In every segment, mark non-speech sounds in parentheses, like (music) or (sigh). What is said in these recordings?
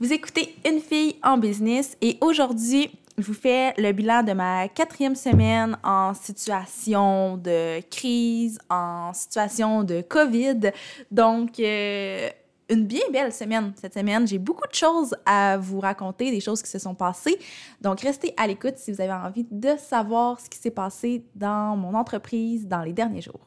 Vous écoutez Une fille en business et aujourd'hui, je vous fais le bilan de ma quatrième semaine en situation de crise, en situation de COVID. Donc, euh, une bien belle semaine cette semaine. J'ai beaucoup de choses à vous raconter, des choses qui se sont passées. Donc, restez à l'écoute si vous avez envie de savoir ce qui s'est passé dans mon entreprise dans les derniers jours.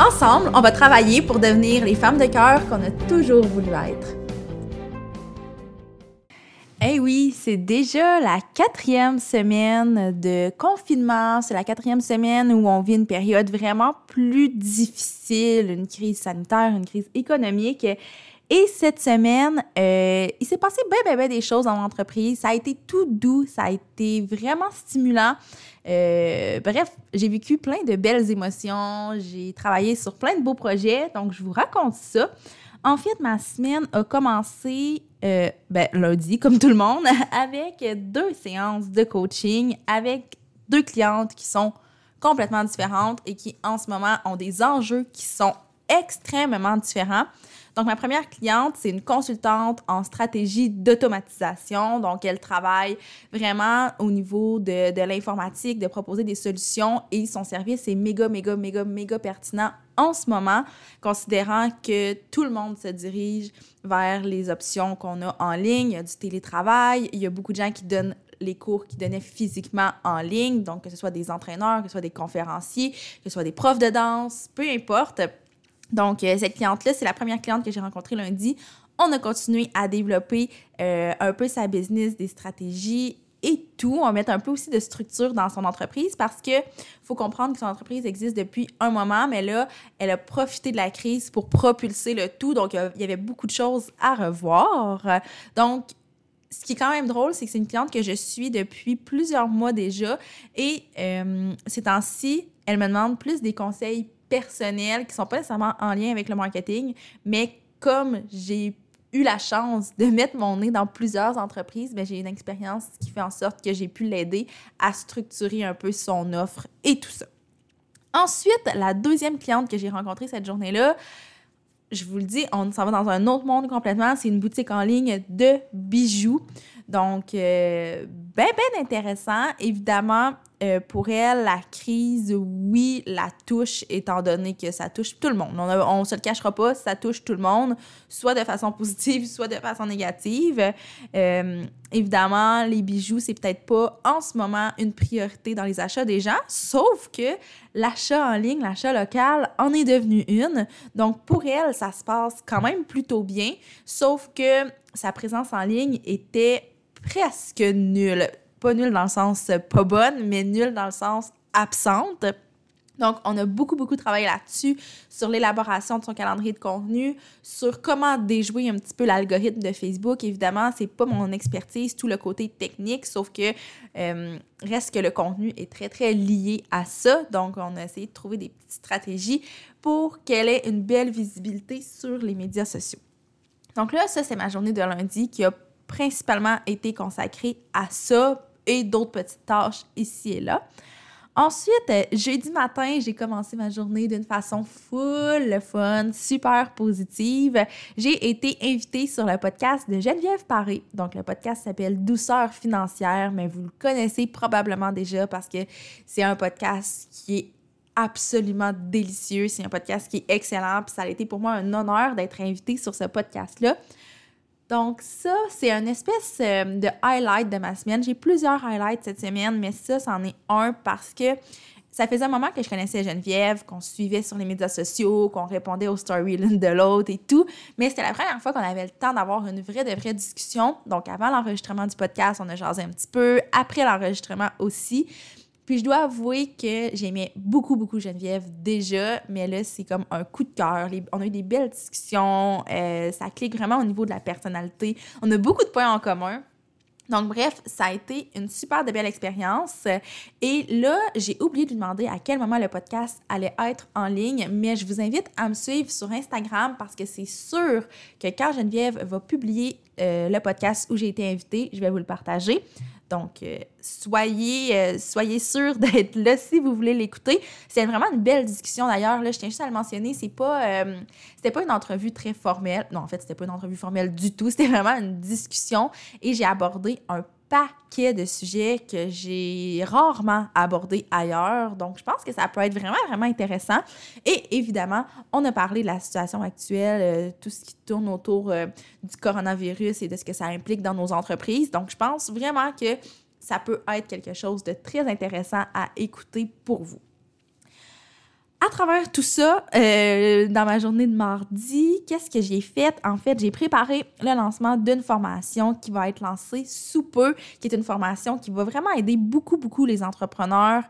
Ensemble, on va travailler pour devenir les femmes de cœur qu'on a toujours voulu être. Eh oui, c'est déjà la quatrième semaine de confinement. C'est la quatrième semaine où on vit une période vraiment plus difficile, une crise sanitaire, une crise économique. Et cette semaine, euh, il s'est passé bien, bien, bien des choses dans l'entreprise. Ça a été tout doux, ça a été vraiment stimulant. Euh, bref, j'ai vécu plein de belles émotions, j'ai travaillé sur plein de beaux projets, donc je vous raconte ça. En fait, ma semaine a commencé euh, ben, lundi, comme tout le monde, (laughs) avec deux séances de coaching avec deux clientes qui sont complètement différentes et qui, en ce moment, ont des enjeux qui sont extrêmement différents. Donc, ma première cliente, c'est une consultante en stratégie d'automatisation. Donc, elle travaille vraiment au niveau de, de l'informatique, de proposer des solutions et son service est méga, méga, méga, méga pertinent en ce moment, considérant que tout le monde se dirige vers les options qu'on a en ligne. Il y a du télétravail, il y a beaucoup de gens qui donnent les cours qu'ils donnaient physiquement en ligne, donc que ce soit des entraîneurs, que ce soit des conférenciers, que ce soit des profs de danse, peu importe. Donc, euh, cette cliente-là, c'est la première cliente que j'ai rencontrée lundi. On a continué à développer euh, un peu sa business, des stratégies et tout. On va mettre un peu aussi de structure dans son entreprise parce que faut comprendre que son entreprise existe depuis un moment, mais là, elle a profité de la crise pour propulser le tout. Donc, il y avait beaucoup de choses à revoir. Donc, ce qui est quand même drôle, c'est que c'est une cliente que je suis depuis plusieurs mois déjà et euh, ces temps-ci, elle me demande plus des conseils personnels qui sont pas nécessairement en lien avec le marketing, mais comme j'ai eu la chance de mettre mon nez dans plusieurs entreprises, ben, j'ai une expérience qui fait en sorte que j'ai pu l'aider à structurer un peu son offre et tout ça. Ensuite, la deuxième cliente que j'ai rencontrée cette journée-là, je vous le dis, on s'en va dans un autre monde complètement. C'est une boutique en ligne de bijoux. Donc, euh, bien, bien intéressant. Évidemment, euh, pour elle, la crise, oui, la touche, étant donné que ça touche tout le monde. On ne se le cachera pas, ça touche tout le monde, soit de façon positive, (laughs) soit de façon négative. Euh, évidemment, les bijoux, c'est peut-être pas en ce moment une priorité dans les achats des gens, sauf que l'achat en ligne, l'achat local en est devenu une. Donc, pour elle, ça se passe quand même plutôt bien, sauf que sa présence en ligne était presque nulle pas nulle dans le sens euh, pas bonne, mais nulle dans le sens absente. Donc, on a beaucoup, beaucoup travaillé là-dessus, sur l'élaboration de son calendrier de contenu, sur comment déjouer un petit peu l'algorithme de Facebook. Évidemment, c'est pas mon expertise, tout le côté technique, sauf que euh, reste que le contenu est très, très lié à ça. Donc, on a essayé de trouver des petites stratégies pour qu'elle ait une belle visibilité sur les médias sociaux. Donc là, ça, c'est ma journée de lundi qui a principalement été consacrée à ça et d'autres petites tâches ici et là. Ensuite, euh, jeudi matin, j'ai commencé ma journée d'une façon full fun, super positive. J'ai été invitée sur le podcast de Geneviève Paré. Donc, le podcast s'appelle Douceur financière, mais vous le connaissez probablement déjà parce que c'est un podcast qui est absolument délicieux. C'est un podcast qui est excellent. Puis ça a été pour moi un honneur d'être invitée sur ce podcast-là. Donc ça, c'est une espèce euh, de highlight de ma semaine. J'ai plusieurs highlights cette semaine, mais ça, c'en est un parce que ça faisait un moment que je connaissais Geneviève, qu'on suivait sur les médias sociaux, qu'on répondait aux stories l'une de l'autre et tout. Mais c'était la première fois qu'on avait le temps d'avoir une vraie, de vraie discussion. Donc, avant l'enregistrement du podcast, on a jasé un petit peu. Après l'enregistrement aussi. Puis je dois avouer que j'aimais beaucoup, beaucoup Geneviève déjà, mais là, c'est comme un coup de cœur. On a eu des belles discussions, euh, ça clique vraiment au niveau de la personnalité. On a beaucoup de points en commun. Donc, bref, ça a été une super de belle expérience. Et là, j'ai oublié de lui demander à quel moment le podcast allait être en ligne, mais je vous invite à me suivre sur Instagram parce que c'est sûr que quand Geneviève va publier euh, le podcast où j'ai été invitée, je vais vous le partager. Donc, euh, soyez, euh, soyez sûrs (laughs) d'être là si vous voulez l'écouter. C'est vraiment une belle discussion d'ailleurs. Je tiens juste à le mentionner. C'est pas, euh, c'était pas une entrevue très formelle. Non, en fait, c'était pas une entrevue formelle du tout. (laughs) C'était vraiment une discussion et j'ai abordé un paquet de sujets que j'ai rarement abordés ailleurs. Donc, je pense que ça peut être vraiment, vraiment intéressant. Et évidemment, on a parlé de la situation actuelle, tout ce qui tourne autour du coronavirus et de ce que ça implique dans nos entreprises. Donc, je pense vraiment que ça peut être quelque chose de très intéressant à écouter pour vous. À travers tout ça, euh, dans ma journée de mardi, qu'est-ce que j'ai fait? En fait, j'ai préparé le lancement d'une formation qui va être lancée sous peu, qui est une formation qui va vraiment aider beaucoup, beaucoup les entrepreneurs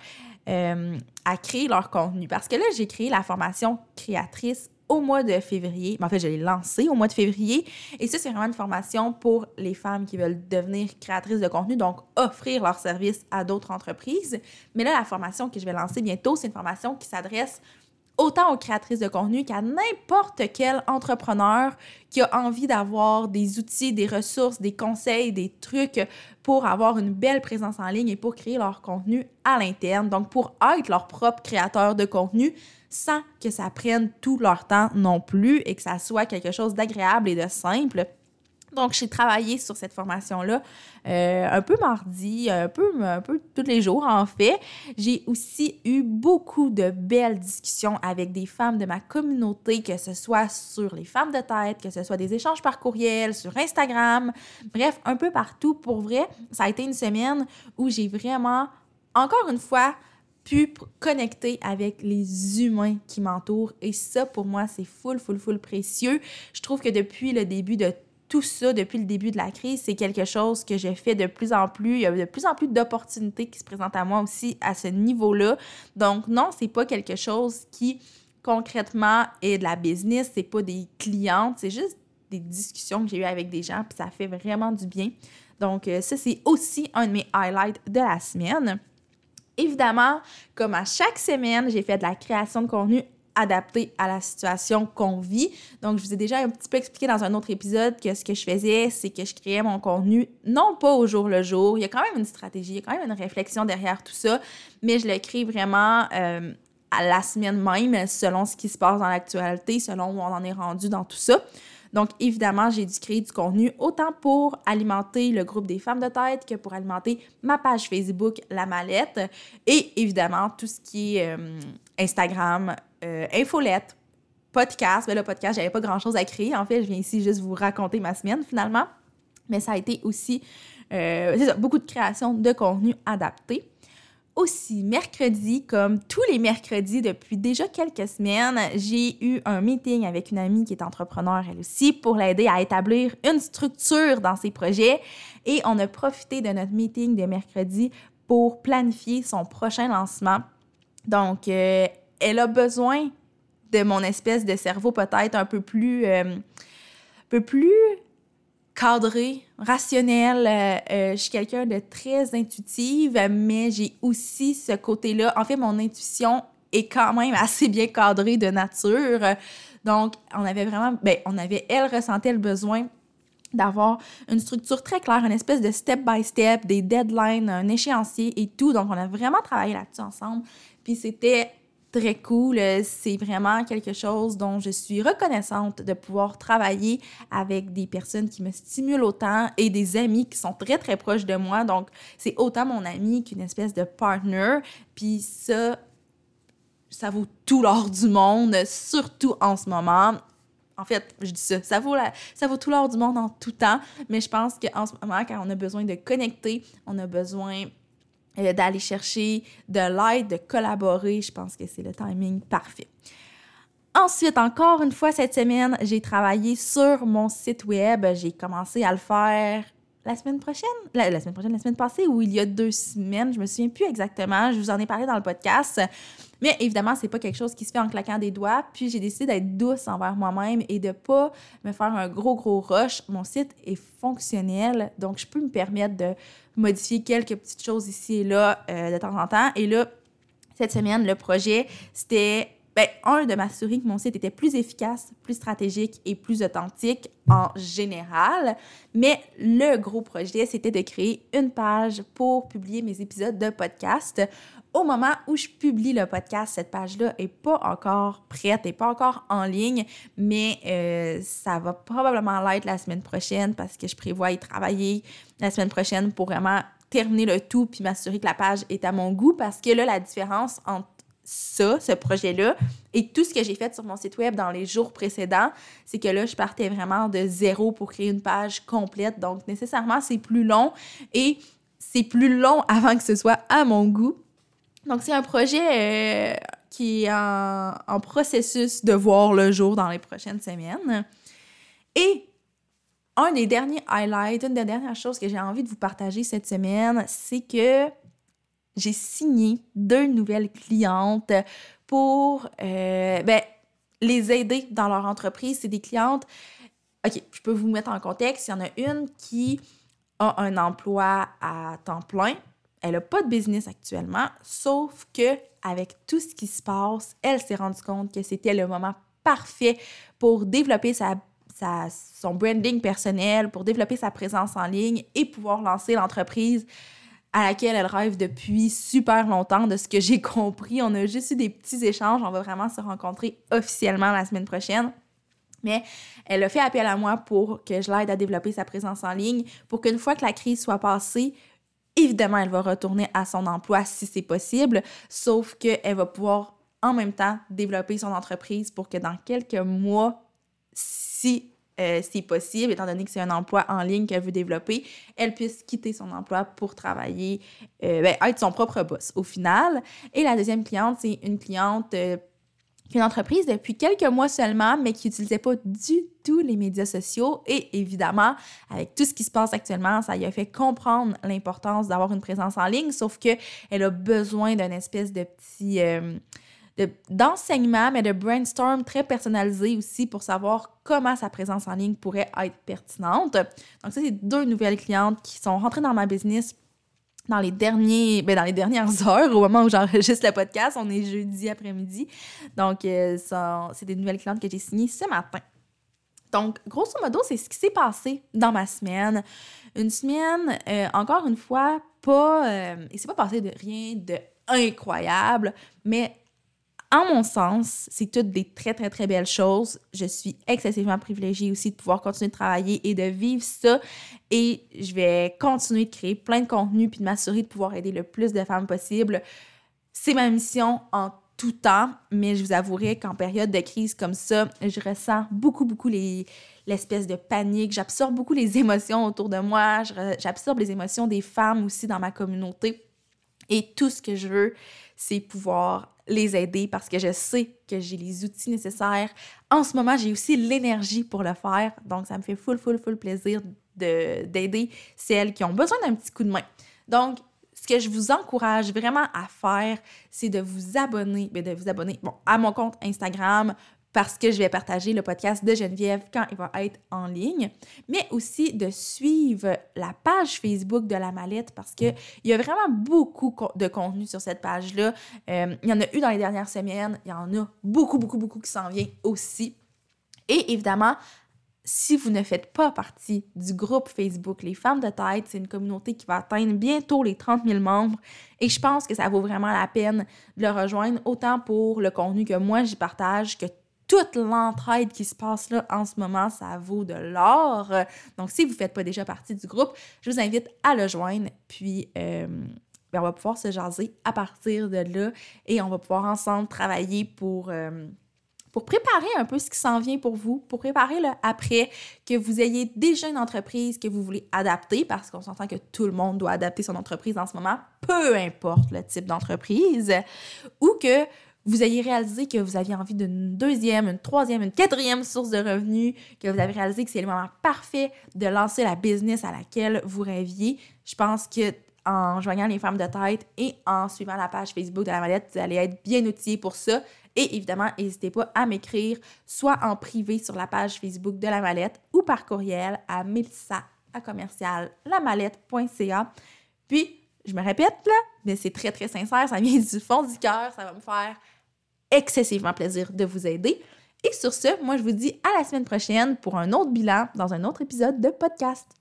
euh, à créer leur contenu. Parce que là, j'ai créé la formation créatrice au mois de février. En fait, je l'ai lancé au mois de février. Et ça, c'est vraiment une formation pour les femmes qui veulent devenir créatrices de contenu, donc offrir leurs services à d'autres entreprises. Mais là, la formation que je vais lancer bientôt, c'est une formation qui s'adresse autant aux créatrices de contenu qu'à n'importe quel entrepreneur qui a envie d'avoir des outils, des ressources, des conseils, des trucs pour avoir une belle présence en ligne et pour créer leur contenu à l'interne. Donc, pour être leur propre créateur de contenu sans que ça prenne tout leur temps non plus et que ça soit quelque chose d'agréable et de simple. Donc, j'ai travaillé sur cette formation-là euh, un peu mardi, un peu, un peu tous les jours en fait. J'ai aussi eu beaucoup de belles discussions avec des femmes de ma communauté, que ce soit sur les femmes de tête, que ce soit des échanges par courriel, sur Instagram, bref, un peu partout. Pour vrai, ça a été une semaine où j'ai vraiment, encore une fois, pu connecter avec les humains qui m'entourent. Et ça, pour moi, c'est full, full, full précieux. Je trouve que depuis le début de tout ça, depuis le début de la crise, c'est quelque chose que j'ai fait de plus en plus. Il y a de plus en plus d'opportunités qui se présentent à moi aussi à ce niveau-là. Donc, non, c'est pas quelque chose qui concrètement est de la business, c'est pas des clientes, c'est juste des discussions que j'ai eues avec des gens, puis ça fait vraiment du bien. Donc, euh, ça, c'est aussi un de mes highlights de la semaine. Évidemment, comme à chaque semaine, j'ai fait de la création de contenu adapté à la situation qu'on vit. Donc, je vous ai déjà un petit peu expliqué dans un autre épisode que ce que je faisais, c'est que je créais mon contenu, non pas au jour le jour. Il y a quand même une stratégie, il y a quand même une réflexion derrière tout ça, mais je le crée vraiment euh, à la semaine même, selon ce qui se passe dans l'actualité, selon où on en est rendu dans tout ça. Donc, évidemment, j'ai dû créer du contenu autant pour alimenter le groupe des femmes de tête que pour alimenter ma page Facebook, La Mallette, et évidemment, tout ce qui est euh, Instagram, euh, infolette, podcast. Mais le podcast, j'avais pas grand-chose à créer. En fait, je viens ici juste vous raconter ma semaine, finalement. Mais ça a été aussi euh, beaucoup de création de contenu adapté aussi, mercredi, comme tous les mercredis depuis déjà quelques semaines, j'ai eu un meeting avec une amie qui est entrepreneur elle aussi pour l'aider à établir une structure dans ses projets et on a profité de notre meeting de mercredi pour planifier son prochain lancement. Donc, euh, elle a besoin de mon espèce de cerveau peut-être un peu plus, euh, peu plus cadré, rationnel. Euh, euh, je suis quelqu'un de très intuitive, mais j'ai aussi ce côté-là. En fait, mon intuition est quand même assez bien cadrée de nature. Donc, on avait vraiment, ben, on avait, elle ressentait le besoin d'avoir une structure très claire, une espèce de step-by-step, des deadlines, un échéancier et tout. Donc, on a vraiment travaillé là-dessus ensemble. Puis c'était très cool. C'est vraiment quelque chose dont je suis reconnaissante de pouvoir travailler avec des personnes qui me stimulent autant et des amis qui sont très, très proches de moi. Donc, c'est autant mon ami qu'une espèce de partner. Puis ça, ça vaut tout l'or du monde, surtout en ce moment. En fait, je dis ça, ça vaut, la, ça vaut tout l'or du monde en tout temps, mais je pense qu'en ce moment, quand on a besoin de connecter, on a besoin d'aller chercher de l'aide, de collaborer. Je pense que c'est le timing parfait. Ensuite, encore une fois cette semaine, j'ai travaillé sur mon site web. J'ai commencé à le faire la semaine prochaine, la, la, semaine prochaine, la semaine passée ou il y a deux semaines, je me souviens plus exactement. Je vous en ai parlé dans le podcast. Mais évidemment, c'est pas quelque chose qui se fait en claquant des doigts. Puis j'ai décidé d'être douce envers moi-même et de pas me faire un gros, gros rush. Mon site est fonctionnel, donc je peux me permettre de modifier quelques petites choses ici et là euh, de temps en temps. Et là, cette semaine, le projet, c'était ben, un, de m'assurer que mon site était plus efficace, plus stratégique et plus authentique en général. Mais le gros projet, c'était de créer une page pour publier mes épisodes de podcast. Au moment où je publie le podcast, cette page-là est pas encore prête, n'est pas encore en ligne, mais euh, ça va probablement l'être la semaine prochaine parce que je prévois y travailler la semaine prochaine pour vraiment terminer le tout puis m'assurer que la page est à mon goût parce que là, la différence entre ça, ce projet-là, et tout ce que j'ai fait sur mon site web dans les jours précédents, c'est que là, je partais vraiment de zéro pour créer une page complète. Donc, nécessairement, c'est plus long et c'est plus long avant que ce soit à mon goût. Donc, c'est un projet euh, qui est en, processus de voir le jour dans les prochaines semaines. Et un des derniers highlights, une des dernières choses que j'ai envie de vous partager cette semaine, c'est que j'ai signé deux nouvelles clientes pour euh, ben, les aider dans leur entreprise. C'est des clientes. OK, je peux vous mettre en contexte. Il y en a une qui a un emploi à temps plein. Elle n'a pas de business actuellement, sauf que avec tout ce qui se passe, elle s'est rendue compte que c'était le moment parfait pour développer son branding personnel, pour développer sa présence en ligne et pouvoir lancer l'entreprise à laquelle elle rêve depuis super longtemps, de ce que j'ai (laughs) compris. On a juste eu des petits échanges. On va vraiment se rencontrer officiellement la semaine prochaine. Mais elle a fait appel à moi pour que je l'aide à développer sa présence en ligne, pour qu'une fois que la crise soit passée, évidemment, elle va retourner à son emploi si c'est possible, sauf qu'elle va pouvoir en même temps développer son entreprise pour que dans quelques mois, si euh, c'est possible, étant donné que c'est un emploi en ligne qu'elle veut développer, elle puisse quitter son emploi pour travailler, euh, ben, être son propre boss au final. Et la deuxième cliente, c'est une cliente euh, une entreprise depuis quelques mois seulement, mais qui n'utilisait pas du tout les médias sociaux. Et évidemment, avec tout ce qui se passe actuellement, ça lui a fait comprendre l'importance d'avoir une présence en ligne, sauf qu'elle a besoin d'un espèce de petit d'enseignement, mais de brainstorm très personnalisé aussi pour savoir comment sa présence en ligne pourrait être pertinente. Donc ça, c'est deux nouvelles clientes qui sont rentrées dans ma business dans les derniers ben dans les dernières (laughs) heures au moment où j'enregistre le podcast on est jeudi après-midi. Donc euh, c'est des nouvelles clientes que j'ai signées ce matin. Donc grosso modo c'est ce qui s'est passé dans ma semaine. Une semaine euh, encore une fois pas euh, il s'est pas passé de rien de incroyable mais en mon sens, c'est toutes des très, très, très belles choses. Je suis excessivement privilégiée aussi de pouvoir continuer de travailler et de vivre ça. Et je vais continuer de créer plein de contenu puis de m'assurer de pouvoir aider le plus de femmes possible. C'est ma mission en tout temps, mais je vous avouerai qu'en période de crise comme ça, je ressens beaucoup, beaucoup les, l'espèce de panique. J'absorbe beaucoup les (laughs) émotions autour de moi. J'absorbe les émotions des femmes aussi dans ma communauté. Et tout ce que je veux, c'est pouvoir les aider parce que je sais que j'ai les outils nécessaires. En ce moment, j'ai aussi l'énergie pour le faire. Donc, ça me fait full, full, full plaisir d'aider celles qui ont besoin d'un petit coup de main. Donc, ce que je vous encourage vraiment à faire, c'est de vous abonner, ben, de vous abonner bon, à mon compte Instagram, parce que je vais partager le podcast de Geneviève quand il va être en ligne, mais aussi de suivre la page Facebook de la mallette parce qu'il y a vraiment beaucoup de contenu sur cette page-là. Euh, il y en a eu dans les dernières semaines, il y en a beaucoup, beaucoup, beaucoup qui s'en vient aussi. Et évidemment, si vous ne faites pas partie du groupe Facebook Les Femmes de Tête, c'est une communauté qui va atteindre bientôt les 30 000 membres et je pense que ça vaut vraiment la peine de le rejoindre, autant pour le contenu que moi j'y partage que toute l'entraide qui se passe là en ce moment, ça vaut de l'or. Donc, si vous ne faites pas déjà partie du groupe, je vous invite à le joindre. Puis, euh, ben, on va pouvoir se jaser à partir de là et on va pouvoir ensemble travailler pour. Euh, pour préparer un peu ce qui s'en vient pour vous, pour préparer le après, que vous ayez déjà une entreprise que vous voulez adapter, parce qu'on s'entend que tout le monde doit adapter son entreprise en ce moment, peu importe le type d'entreprise, ou que vous ayez réalisé que vous aviez envie d'une deuxième, une troisième, une quatrième source de revenus, que vous avez réalisé que c'est le moment parfait de lancer la business à laquelle vous rêviez. Je pense que en joignant les femmes de tête et en suivant la page Facebook de la mallette, vous allez être bien outillés pour ça. Et évidemment, n'hésitez pas à m'écrire soit en privé sur la page Facebook de la mallette ou par courriel à melissa Puis, je me répète là, mais c'est très très sincère, ça vient du fond du cœur, ça va me faire excessivement plaisir de vous aider. Et sur ce, moi je vous dis à la semaine prochaine pour un autre bilan dans un autre épisode de podcast.